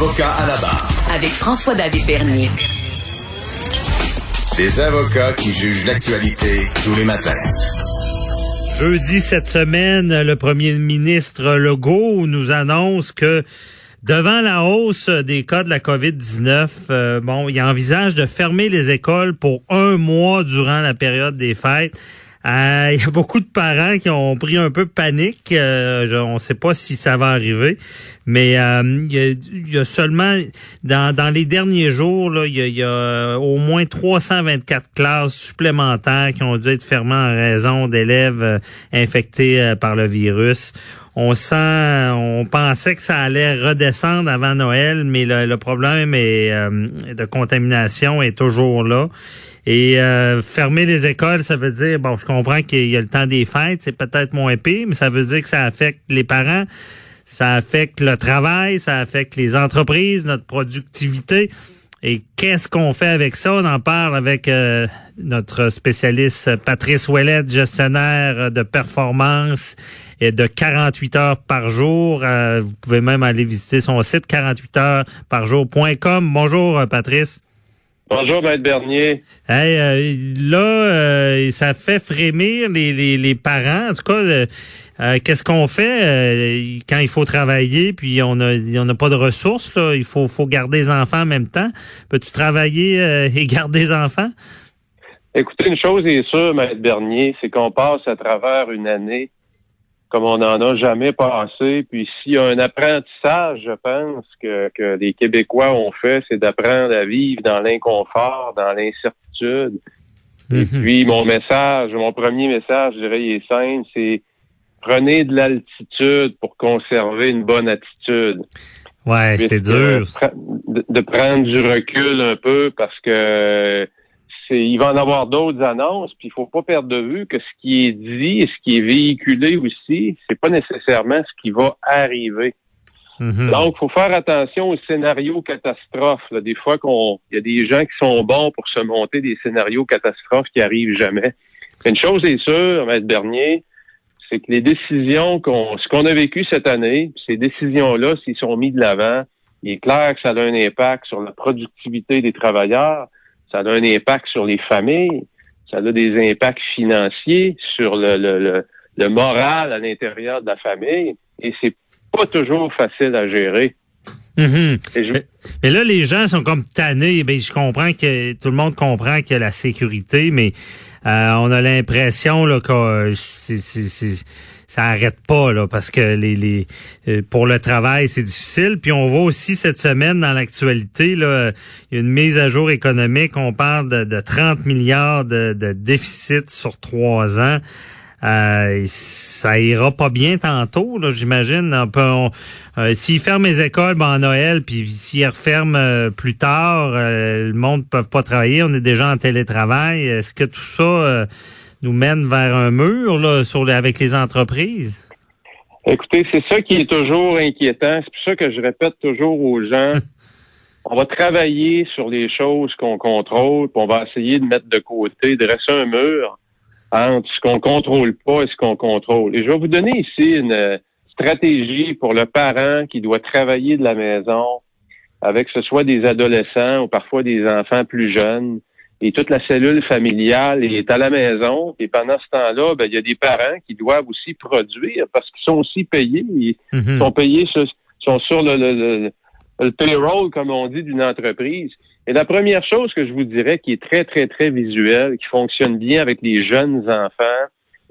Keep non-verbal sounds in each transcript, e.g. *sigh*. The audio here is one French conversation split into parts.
Avocat à la barre. Avec François-David Bernier. Des avocats qui jugent l'actualité tous les matins. Jeudi cette semaine, le premier ministre Legault nous annonce que devant la hausse des cas de la COVID-19, euh, bon, il envisage de fermer les écoles pour un mois durant la période des fêtes. Euh, il y a beaucoup de parents qui ont pris un peu panique. Euh, je, on ne sait pas si ça va arriver, mais euh, il, y y a, seulement dans, dans les derniers jours, il, y y a au moins 324 classes supplémentaires qui ont dû être fermées en raison d'élèves infectés par le virus on sent, on pensait que ça allait redescendre avant Noël, mais le, le problème est, euh, de contamination est toujours là. Et euh, fermer les écoles, ça veut dire, bon, je comprends qu'il y a le temps des fêtes, c'est peut-être moins pire, mais ça veut dire que ça affecte les parents, ça affecte le travail, ça affecte les entreprises, notre productivité. Et qu'est-ce qu'on fait avec ça? On en parle avec euh, notre spécialiste Patrice Ouellet, gestionnaire de performance et de 48 heures par jour. Euh, vous pouvez même aller visiter son site 48heuresparjour.com. Bonjour Patrice. Bonjour, Maître Bernier. Hey, euh, là, euh, ça fait frémir les, les, les, parents. En tout cas, euh, qu'est-ce qu'on fait quand il faut travailler, puis on a on n'a pas de ressources, là, il faut, faut garder les enfants en même temps. Peux-tu travailler et garder les enfants? Écoutez, une chose est sûre, Maître Bernier, c'est qu'on passe à travers une année comme on n'en a jamais passé. Puis s'il y a un apprentissage, je pense, que, que les Québécois ont fait, c'est d'apprendre à vivre dans l'inconfort, dans l'incertitude. Et Mhm. puis mon message, mon premier message, je dirais, il est simple, c'est prenez de l'altitude pour conserver une bonne attitude. Ouais, c'est euh, dur. de prendre du recul un peu parce que c'est il va en avoir d'autres annonces, puis il faut pas perdre de vue que ce qui est dit et ce qui est véhiculé aussi, c'est pas nécessairement ce qui va arriver. Mhm. Donc, il faut faire attention aux scénarios catastrophes. là. Des fois, qu'on il y a des gens qui sont bons pour se monter des scénarios catastrophes qui arrivent jamais. Une chose est sûre, Maître Bernier, c'est que les décisions qu'on, ce qu'on a vécu cette année, ces décisions-là, s'ils sont mis de l'avant, il est clair que ça a un impact sur la productivité des travailleurs, ça a un impact sur les familles, ça a des impacts financiers sur le, le, le, le moral à l'intérieur de la famille, et c'est pas toujours facile à gérer. Je- Mais, mais là, les gens sont comme tannés. Ben, je comprends que tout le monde comprend qu'il y a la sécurité, mais euh, on a l'impression là que euh, c'est- ça arrête pas là parce que les, les euh, pour le travail c'est difficile. Puis on voit aussi cette semaine dans l'actualité là, il y a une mise à jour économique. On parle de, de 30 milliards de, déficit sur trois ans. Euh, ça ira pas bien tantôt, là, j'imagine. Euh, s'ils ferment les écoles ben, en Noël, puis s'ils referment euh, plus tard, le monde ne peut pas travailler. On est déjà en télétravail. Est-ce que tout ça nous mène vers un mur là, sur les- avec les entreprises? Écoutez, c'est ça qui est toujours inquiétant. C'est pour ça que je répète toujours aux gens, *laughs* on va travailler sur les choses qu'on contrôle, puis on va essayer de mettre de côté, de dresser un mur entre ce qu'on contrôle pas et ce qu'on contrôle. Et je vais vous donner ici une euh, stratégie pour le parent qui doit travailler de la maison avec ce soit des adolescents ou parfois des enfants plus jeunes. Et toute la cellule familiale est à la maison. Et pendant ce temps-là, ben, il y a des parents qui doivent aussi produire parce qu'ils sont aussi payés. Ils Mhm. sont payés sur, sont sur le, le, le, le payroll, comme on dit, d'une entreprise. Et la première chose que je vous dirais qui est très, très, très visuelle, qui fonctionne bien avec les jeunes enfants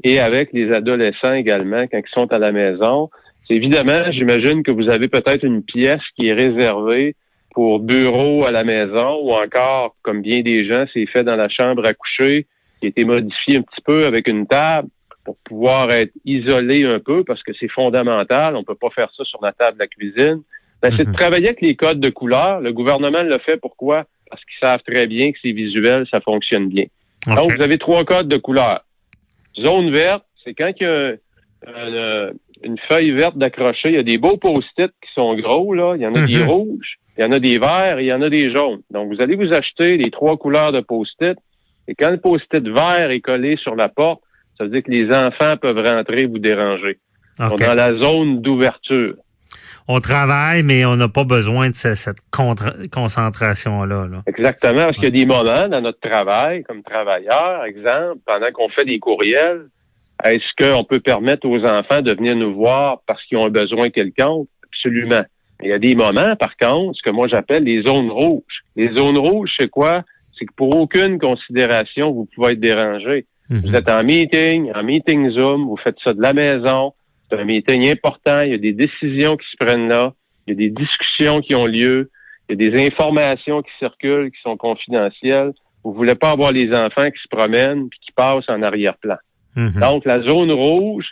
et avec les adolescents également quand ils sont à la maison, c'est évidemment, j'imagine que vous avez peut-être une pièce qui est réservée pour bureau à la maison ou encore, comme bien des gens, c'est fait dans la chambre à coucher, qui a été modifié un petit peu avec une table pour pouvoir être isolé un peu parce que c'est fondamental. On peut pas faire ça sur la table de la cuisine. Ben, c'est de Mhm. travailler avec les codes de couleur. Le gouvernement le fait pourquoi? Parce qu'ils savent très bien que c'est visuel, ça fonctionne bien. Donc, vous avez trois codes de couleur. Zone verte, c'est quand il y a euh, une feuille verte d'accrocher, il y a des beaux post-it qui sont gros, là. Il y en a des Mhm. rouges, il y en a des verts et il y en a des jaunes. Donc, vous allez vous acheter les trois couleurs de post-it. Et quand le post-it vert est collé sur la porte, ça veut dire que les enfants peuvent rentrer et vous déranger. Ils sont OK. dans la zone d'ouverture. On travaille, mais on n'a pas besoin de ce- cette concentration-là. Là. Exactement, parce qu'il y a des moments dans notre travail, comme travailleur, exemple, pendant qu'on fait des courriels, est-ce qu'on peut permettre aux enfants de venir nous voir parce qu'ils ont un besoin quelconque? Absolument. Il y a des moments, par contre, ce que moi j'appelle les zones rouges. Les zones rouges, c'est quoi? C'est que pour aucune considération, vous pouvez être dérangé. Mhm. Vous êtes en meeting, en meeting Zoom, vous faites ça de la maison. C'est un meeting important. Il y a des décisions qui se prennent là. Il y a des discussions qui ont lieu. Il y a des informations qui circulent, qui sont confidentielles. Vous voulez pas avoir les enfants qui se promènent puis qui passent en arrière-plan. Mhm. Donc, la zone rouge,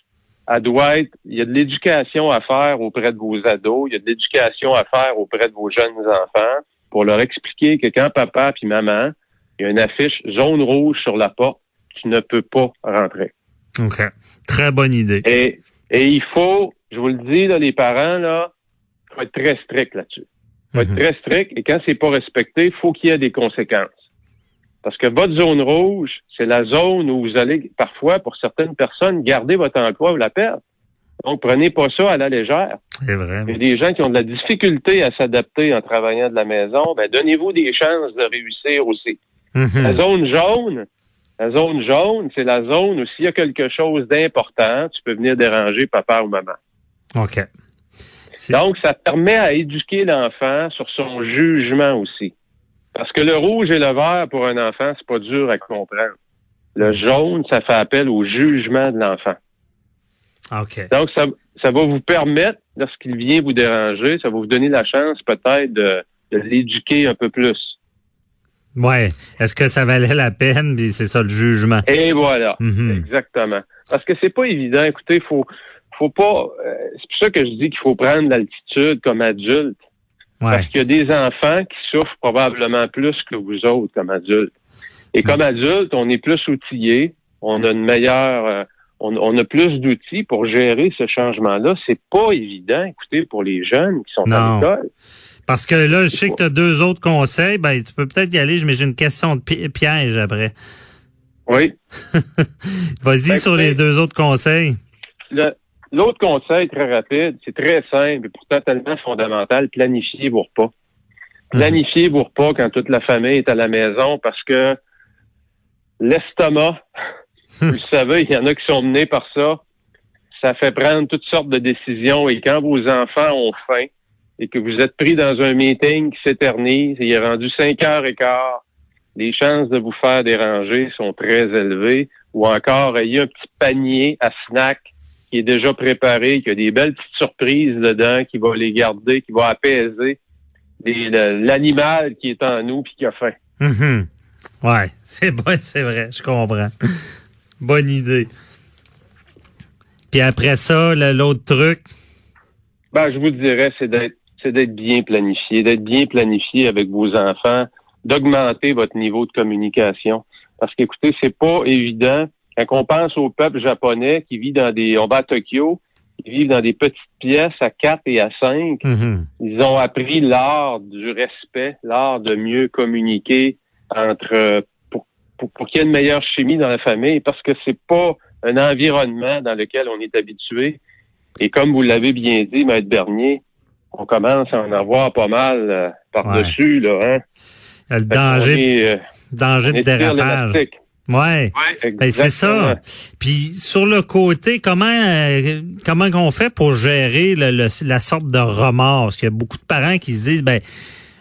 elle doit être, il y a de l'éducation à faire auprès de vos ados, il y a de l'éducation à faire auprès de vos jeunes enfants pour leur expliquer que quand papa puis maman, il y a une affiche zone rouge sur la porte, tu ne peux pas rentrer. OK. Très bonne idée. Et, et il faut, je vous le dis, là, les parents, là, faut être très strict là-dessus. faut Mhm. être très strict et quand c'est pas respecté, faut qu'il y ait des conséquences. Parce que votre zone rouge, c'est la zone où vous allez parfois, pour certaines personnes, garder votre emploi ou la perdre. Donc, prenez pas ça à la légère. C'est vrai. Il y a des gens qui ont de la difficulté à s'adapter en travaillant de la maison. Ben, donnez-vous des chances de réussir aussi. La Mhm. zone jaune, la zone jaune, c'est la zone où s'il y a quelque chose d'important, tu peux venir déranger papa ou maman. OK. Donc, ça permet à éduquer l'enfant sur son jugement aussi. Parce que le rouge et le vert, pour un enfant, c'est pas dur à comprendre. Le jaune, ça fait appel au jugement de l'enfant. OK. Donc, ça, ça va vous permettre, lorsqu'il vient vous déranger, ça va vous donner la chance peut-être de, de l'éduquer un peu plus. Ouais. Est-ce que ça valait la peine? Puis c'est ça le jugement. Et voilà. Mhm. Exactement. Parce que c'est pas évident. Écoutez, faut, faut pas. euh, c'est pour ça que je dis qu'il faut prendre l'altitude comme adulte. Ouais. Parce qu'il y a des enfants qui souffrent probablement plus que vous autres comme adultes. Et comme adulte, on est plus outillé, on a une meilleure, euh, on, on a plus d'outils pour gérer ce changement-là. C'est pas évident, écoutez, pour les jeunes qui sont Non. à l'école. Parce que là, je sais que tu as deux autres conseils. Ben, tu peux peut-être y aller, mais j'ai une question de pi- piège après. Oui. *laughs* Vas-y Ben, sur les deux autres conseils. Le- L'autre conseil très rapide, c'est très simple et pourtant tellement fondamental, planifiez vos repas. Planifiez vos repas quand toute la famille est à la maison parce que l'estomac, *laughs* vous le savez, il y en a qui sont menés par ça, ça fait prendre toutes sortes de décisions. Et quand vos enfants ont faim et que vous êtes pris dans un meeting qui s'éternise et il est rendu cinq heures et quart, les chances de vous faire déranger sont très élevées. Ou encore il y a un petit panier à snack qui est déjà préparé, qui a des belles petites surprises dedans, qui va les garder, qui va apaiser l'animal qui est en nous puis qui a faim. Mhm. Ouais, *laughs* c'est bon, c'est vrai, je comprends. Bonne idée. Puis après ça, l'autre truc, Ben, je vous dirais, c'est d'être c'est d'être bien planifié, d'être bien planifié avec vos enfants, d'augmenter votre niveau de communication. Parce qu'écoutez, c'est pas évident. Quand on pense au peuple japonais qui vit dans des, on va à Tokyo, ils vivent dans des petites pièces à 4 et à 5. mhm. Ils ont appris l'art du respect, l'art de mieux communiquer entre pour, pour, pour qu'il y ait une meilleure chimie dans la famille, parce que c'est pas un environnement dans lequel on est habitué. Et comme vous l'avez bien dit, Maître Bernier, on commence à en avoir pas mal euh, par-dessus, là, hein? le danger, est, euh, danger de dérapage. Ouais. Ouais, Ben, c'est ça. Puis sur le côté, comment euh, comment qu'on fait pour gérer le- le- la sorte de remords? Parce qu'il y a beaucoup de parents qui se disent, ben,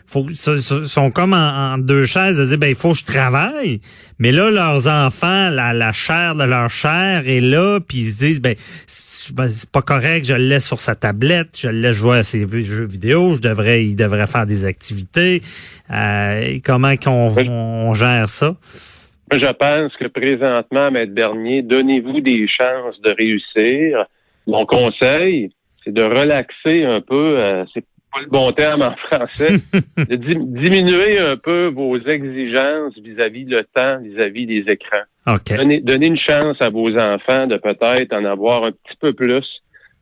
faut, so- so- sont comme en, en deux chaises de dire, ben, il faut que je travaille. Mais là, leurs enfants, la, la chair de leur chair est là, puis ils se disent, ben, c'est ben, c'est pas correct, je le laisse sur sa tablette, je le laisse jouer à ses jeux vidéo, je devrais, il devrait faire des activités. Euh, comment qu'on Oui. on gère ça? Je pense que présentement, Maître Bernier, donnez-vous des chances de réussir. Mon conseil, c'est de relaxer un peu. euh, c'est pas le bon terme en français, *laughs* de dim- diminuer un peu vos exigences vis-à-vis le temps, vis-à-vis des écrans. OK. Donnez, donnez une chance à vos enfants de peut-être en avoir un petit peu plus,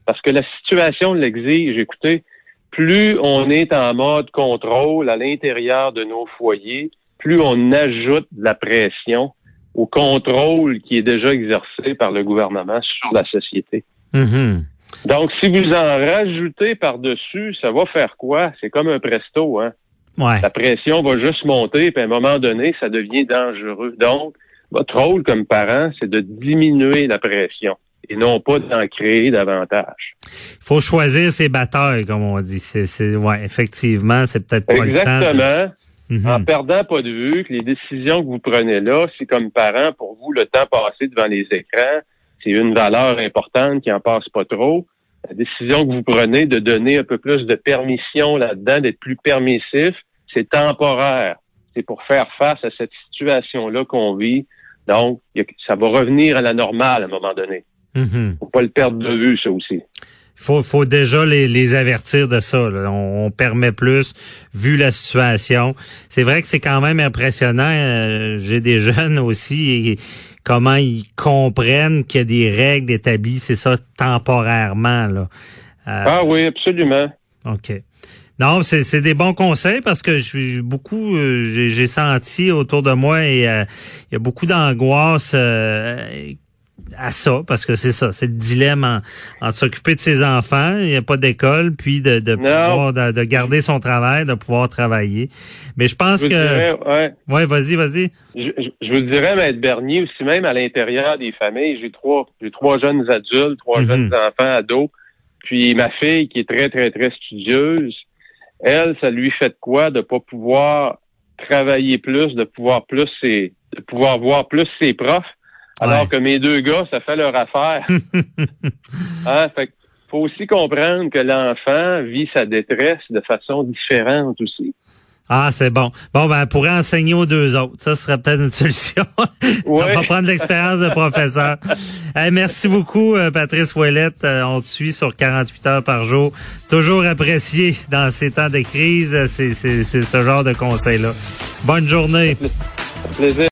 parce que la situation l'exige. Écoutez, plus on est en mode contrôle à l'intérieur de nos foyers, plus on ajoute de la pression au contrôle qui est déjà exercé par le gouvernement sur la société. Mhm. Donc, si vous en rajoutez par-dessus, ça va faire quoi? C'est comme un presto, hein? Ouais. La pression va juste monter, puis à un moment donné, ça devient dangereux. Donc, votre rôle comme parent, c'est de diminuer la pression et non pas d'en créer davantage. Il faut choisir ses batailles, comme on dit. C'est, c'est, ouais, effectivement, c'est peut-être pas le temps. de- Mhm. En perdant pas de vue que les décisions que vous prenez là, c'est comme parent, pour vous, le temps passé devant les écrans, c'est une valeur importante qui en passe pas trop. La décision que vous prenez de donner un peu plus de permission là-dedans, d'être plus permissif, c'est temporaire. C'est pour faire face à cette situation-là qu'on vit. Donc, ça va revenir à la normale à un moment donné. Mhm. Faut pas le perdre de vue, ça aussi. Faut, faut déjà les, les avertir de ça. là. On, on permet plus, vu la situation. C'est vrai que c'est quand même impressionnant. euh, J'ai des *laughs* jeunes aussi, et comment ils comprennent qu'il y a des règles établies, c'est ça, temporairement. Là. Euh, Ah oui, absolument. OK. Non, c'est c'est des bons conseils parce que beaucoup euh, j'ai j'ai senti autour de moi et euh, il y a beaucoup d'angoisse euh, à ça parce que c'est ça, c'est le dilemme en, en s'occuper de ses enfants, il n'y a pas d'école, puis de de, pouvoir, de de garder son travail, de pouvoir travailler. Mais je pense Je que dirais, ouais. ouais, vas-y, vas-y. Je, je- je vous le dirais, Maître Bernier, aussi même à l'intérieur des familles, j'ai trois, j'ai trois jeunes adultes, trois Mhm. jeunes enfants ados, puis ma fille qui est très, très, très studieuse, elle, ça lui fait de quoi de pas pouvoir travailler plus, de pouvoir plus ses, de pouvoir voir plus ses profs, alors Ouais. que mes deux gars, ça fait leur affaire. *laughs* hein? Fait que faut aussi comprendre que l'enfant vit sa détresse de façon différente aussi. Ah, c'est bon. Bon, ben, pourrait enseigner aux deux autres. Ça serait peut-être une *laughs* solution. On Ouais. va prendre l'expérience de professeur. *laughs* Hey, merci beaucoup, euh, Patrice Ouellette. Euh, on te suit sur 48 heures par jour. Toujours apprécié dans ces temps de crise. C'est, c'est, c'est ce genre de conseils-là. Bonne journée. Plaisir.